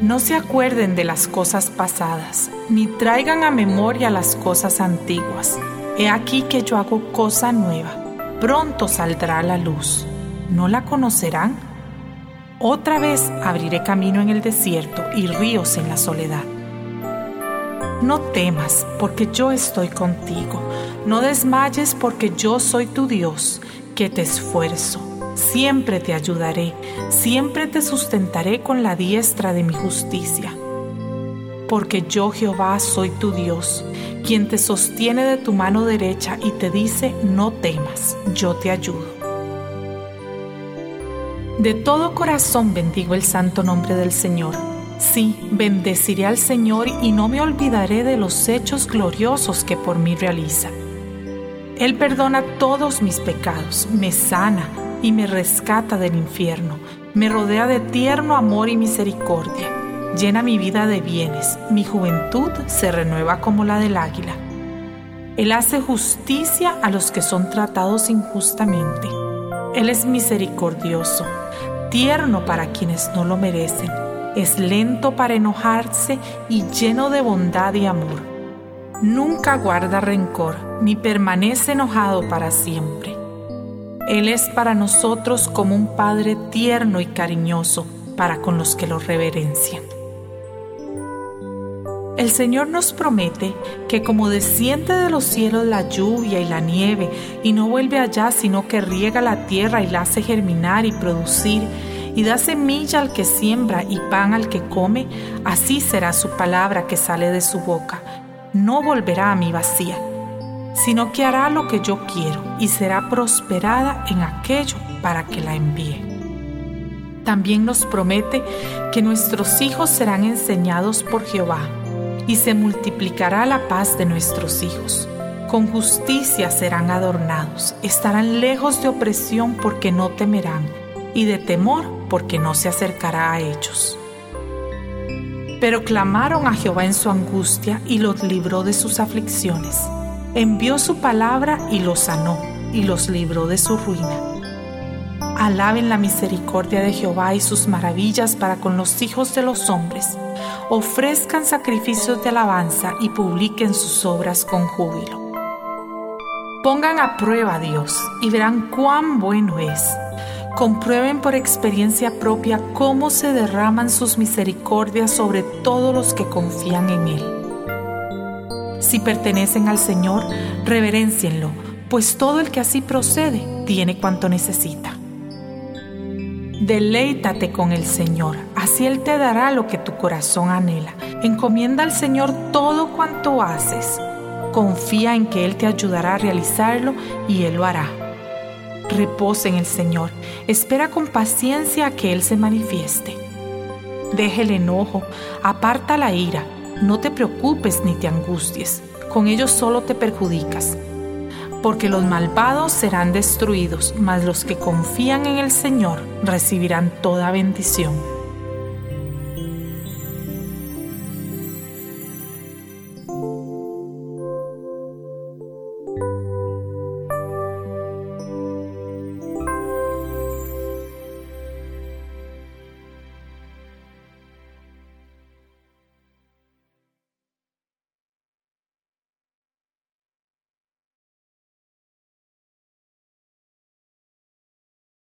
No se acuerden de las cosas pasadas, ni traigan a memoria las cosas antiguas. He aquí que yo hago cosa nueva. Pronto saldrá la luz. ¿No la conocerán? Otra vez abriré camino en el desierto y ríos en la soledad. No temas, porque yo estoy contigo. No desmayes, porque yo soy tu Dios, que te esfuerzo. Siempre te ayudaré, siempre te sustentaré con la diestra de mi justicia. Porque yo Jehová soy tu Dios, quien te sostiene de tu mano derecha y te dice, no temas, yo te ayudo. De todo corazón bendigo el santo nombre del Señor Sí, bendeciré al Señor y no me olvidaré de los hechos gloriosos que por mí realiza. Él perdona todos mis pecados, me sana y me rescata del infierno, me rodea de tierno amor y misericordia, llena mi vida de bienes, mi juventud se renueva como la del águila. Él hace justicia a los que son tratados injustamente. Él es misericordioso, tierno para quienes no lo merecen es lento para enojarse y lleno de bondad y amor. Nunca guarda rencor ni permanece enojado para siempre. Él es para nosotros como un Padre tierno y cariñoso para con los que lo reverencian. El Señor nos promete que como desciende de los cielos la lluvia y la nieve y no vuelve allá sino que riega la tierra y la hace germinar y producir y da semilla al que siembra y pan al que come, así será su palabra que sale de su boca. No volverá a mí vacía, sino que hará lo que yo quiero y será prosperada en aquello para que la envíe. También nos promete que nuestros hijos serán enseñados por Jehová y se multiplicará la paz de nuestros hijos. Con justicia serán adornados, estarán lejos de opresión porque no temerán, y de temor porque no se acercará a ellos. Pero clamaron a Jehová en su angustia y los libró de sus aflicciones. Envió su palabra y los sanó y los libró de su ruina. Alaben la misericordia de Jehová y sus maravillas para con los hijos de los hombres. Ofrezcan sacrificios de alabanza y publiquen sus obras con júbilo. Pongan a prueba a Dios y verán cuán bueno es comprueben por experiencia propia cómo se derraman sus misericordias sobre todos los que confían en Él. Si pertenecen al Señor, reverencienlo, pues todo el que así procede tiene cuanto necesita. Deleítate con el Señor, así Él te dará lo que tu corazón anhela. Encomienda al Señor todo cuanto haces. Confía en que Él te ayudará a realizarlo y Él lo hará. Reposa en el Señor. Espera con paciencia a que Él se manifieste. Deja el enojo, aparta la ira. No te preocupes ni te angusties. Con ellos solo te perjudicas. Porque los malvados serán destruidos, mas los que confían en el Señor recibirán toda bendición.